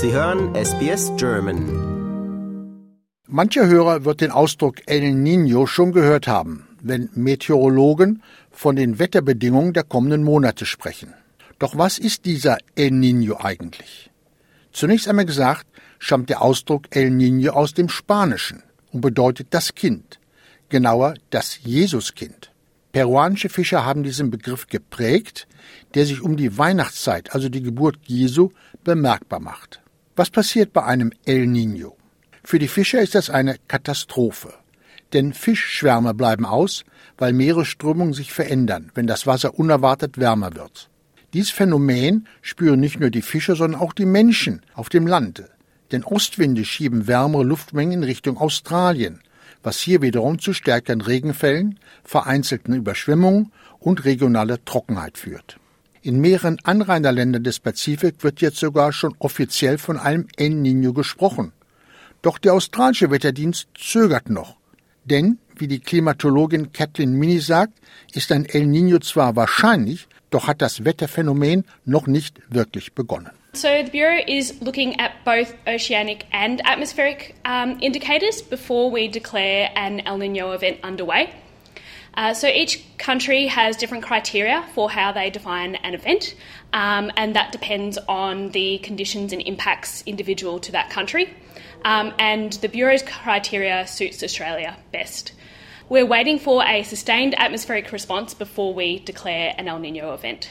Sie hören SBS German. Mancher Hörer wird den Ausdruck El Niño schon gehört haben, wenn Meteorologen von den Wetterbedingungen der kommenden Monate sprechen. Doch was ist dieser El Niño eigentlich? Zunächst einmal gesagt, stammt der Ausdruck El Niño aus dem Spanischen und bedeutet das Kind, genauer das Jesuskind. Peruanische Fischer haben diesen Begriff geprägt, der sich um die Weihnachtszeit, also die Geburt Jesu, bemerkbar macht. Was passiert bei einem El Niño? Für die Fischer ist das eine Katastrophe. Denn Fischschwärme bleiben aus, weil Meeresströmungen sich verändern, wenn das Wasser unerwartet wärmer wird. Dies Phänomen spüren nicht nur die Fischer, sondern auch die Menschen auf dem Lande. Denn Ostwinde schieben wärmere Luftmengen in Richtung Australien, was hier wiederum zu stärkeren Regenfällen, vereinzelten Überschwemmungen und regionaler Trockenheit führt. In mehreren Anrainerländern des Pazifik wird jetzt sogar schon offiziell von einem El Niño gesprochen. Doch der australische Wetterdienst zögert noch. Denn, wie die Klimatologin Kathleen Mini sagt, ist ein El Niño zwar wahrscheinlich, doch hat das Wetterphänomen noch nicht wirklich begonnen. So the Bureau is looking at both oceanic and atmospheric um, indicators before we declare an El Nino event underway. Uh, so each country has different criteria for how they define an event, um, and that depends on the conditions and impacts individual to that country. Um, and the Bureau's criteria suits Australia best. We're waiting for a sustained atmospheric response before we declare an El Nino event.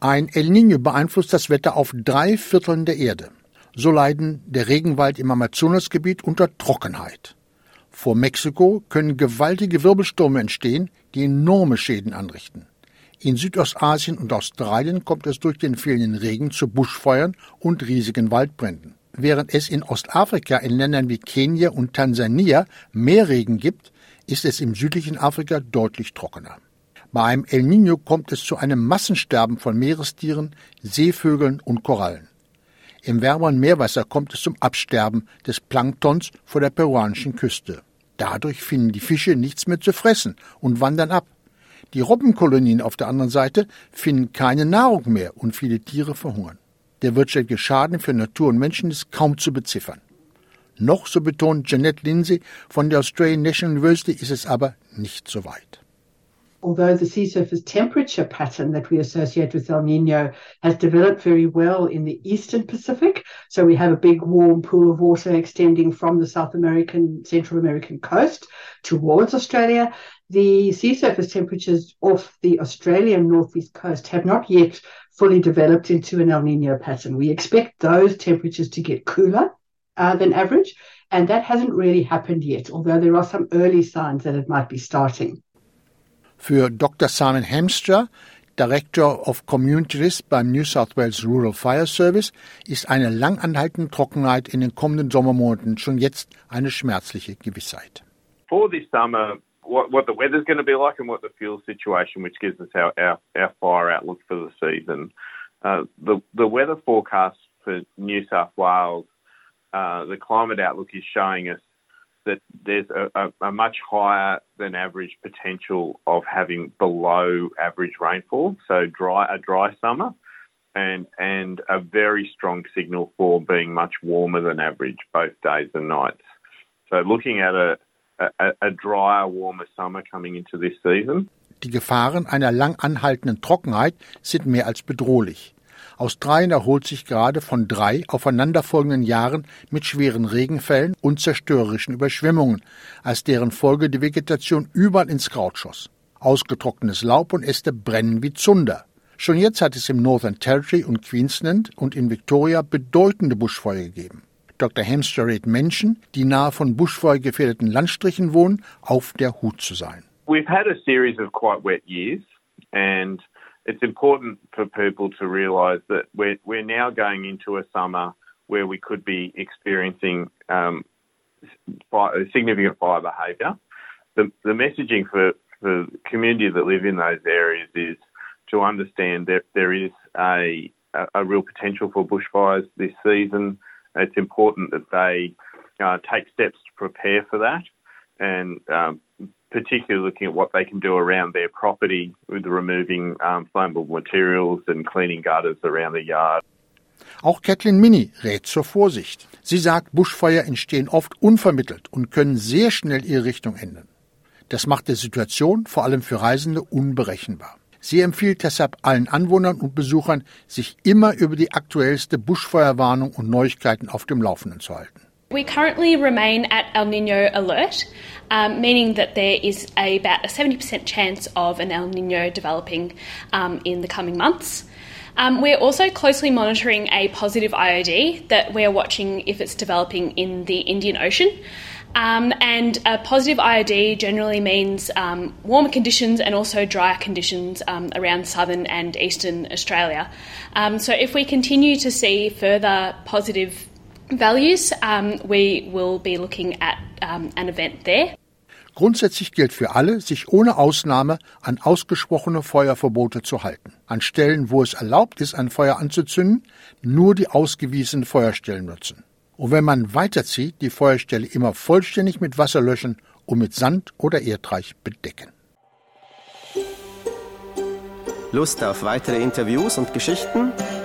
Ein El Nino beeinflusst das Wetter auf drei Vierteln der Erde. So leiden der Regenwald im Amazonasgebiet unter Trockenheit. Vor Mexiko können gewaltige Wirbelstürme entstehen, die enorme Schäden anrichten. In Südostasien und Australien kommt es durch den fehlenden Regen zu Buschfeuern und riesigen Waldbränden. Während es in Ostafrika in Ländern wie Kenia und Tansania mehr Regen gibt, ist es im südlichen Afrika deutlich trockener. Bei einem El Niño kommt es zu einem Massensterben von Meerestieren, Seevögeln und Korallen. Im wärmeren Meerwasser kommt es zum Absterben des Planktons vor der peruanischen Küste. Dadurch finden die Fische nichts mehr zu fressen und wandern ab. Die Robbenkolonien auf der anderen Seite finden keine Nahrung mehr und viele Tiere verhungern. Der wirtschaftliche Schaden für Natur und Menschen ist kaum zu beziffern. Noch, so betont Jeanette Lindsay von der Australian National University, ist es aber nicht so weit. Although the sea surface temperature pattern that we associate with El Nino has developed very well in the eastern Pacific. So we have a big warm pool of water extending from the South American, Central American coast towards Australia. The sea surface temperatures off the Australian northeast coast have not yet fully developed into an El Nino pattern. We expect those temperatures to get cooler uh, than average, and that hasn't really happened yet, although there are some early signs that it might be starting. Für Dr. Simon Hamster, Director of Community Risk beim New South Wales Rural Fire Service, ist eine langanhaltende Trockenheit in den kommenden Sommermonaten schon jetzt eine schmerzliche Gewissheit. For this summer, what, what the weather's going to be like and what the fuel situation, which gives us our, our, our fire outlook for the season. Uh, the, the weather forecast for New South Wales, uh, the climate outlook is showing us that there's a, a, a, much higher than average potential of having below average rainfall, so dry a dry summer, and and a very strong signal for being much warmer than average both days and nights. So looking at a a, a drier, warmer summer coming into this season. Die Gefahren einer lang anhaltenden Trockenheit sind mehr als bedrohlich. Australien erholt sich gerade von drei aufeinanderfolgenden Jahren mit schweren Regenfällen und zerstörerischen Überschwemmungen, als deren Folge die Vegetation überall ins Kraut schoss. Ausgetrocknetes Laub und Äste brennen wie Zunder. Schon jetzt hat es im Northern Territory und Queensland und in Victoria bedeutende Buschfeuer gegeben. Dr. Hamster rät Menschen, die nahe von Buschfeuer gefährdeten Landstrichen wohnen, auf der Hut zu sein. We've had a series of quite wet years and it's important for people to realise that we're, we're now going into a summer where we could be experiencing um, significant fire behaviour. The, the messaging for, for the community that live in those areas is to understand that there is a, a, real potential for bushfires this season. It's important that they uh, take steps to prepare for that and um, particularly looking at what they can do around their property with removing um, flammable materials and cleaning gutters around the yard. Auch Kathleen Minnie rät zur Vorsicht. Sie sagt, Buschfeuer entstehen oft unvermittelt und können sehr schnell ihre Richtung ändern. Das macht die Situation vor allem für Reisende unberechenbar. Sie empfiehlt deshalb allen Anwohnern und Besuchern, sich immer über die aktuellste Buschfeuerwarnung und Neuigkeiten auf dem Laufenden zu halten. We currently remain at El Nino alert, um, meaning that there is a, about a 70% chance of an El Nino developing um, in the coming months. Um, we're also closely monitoring a positive IOD that we're watching if it's developing in the Indian Ocean. Um, and a positive IOD generally means um, warmer conditions and also drier conditions um, around southern and eastern Australia. So, if we continue to see further positive values, um, we will be looking at um, an event there. Grundsätzlich gilt für alle, sich ohne Ausnahme an ausgesprochene Feuerverbote zu halten. An Stellen, wo es erlaubt ist, ein Feuer anzuzünden, nur die ausgewiesenen Feuerstellen nutzen. Und wenn man weiterzieht, die Feuerstelle immer vollständig mit Wasser löschen und mit Sand oder Erdreich bedecken. Lust auf weitere Interviews und Geschichten?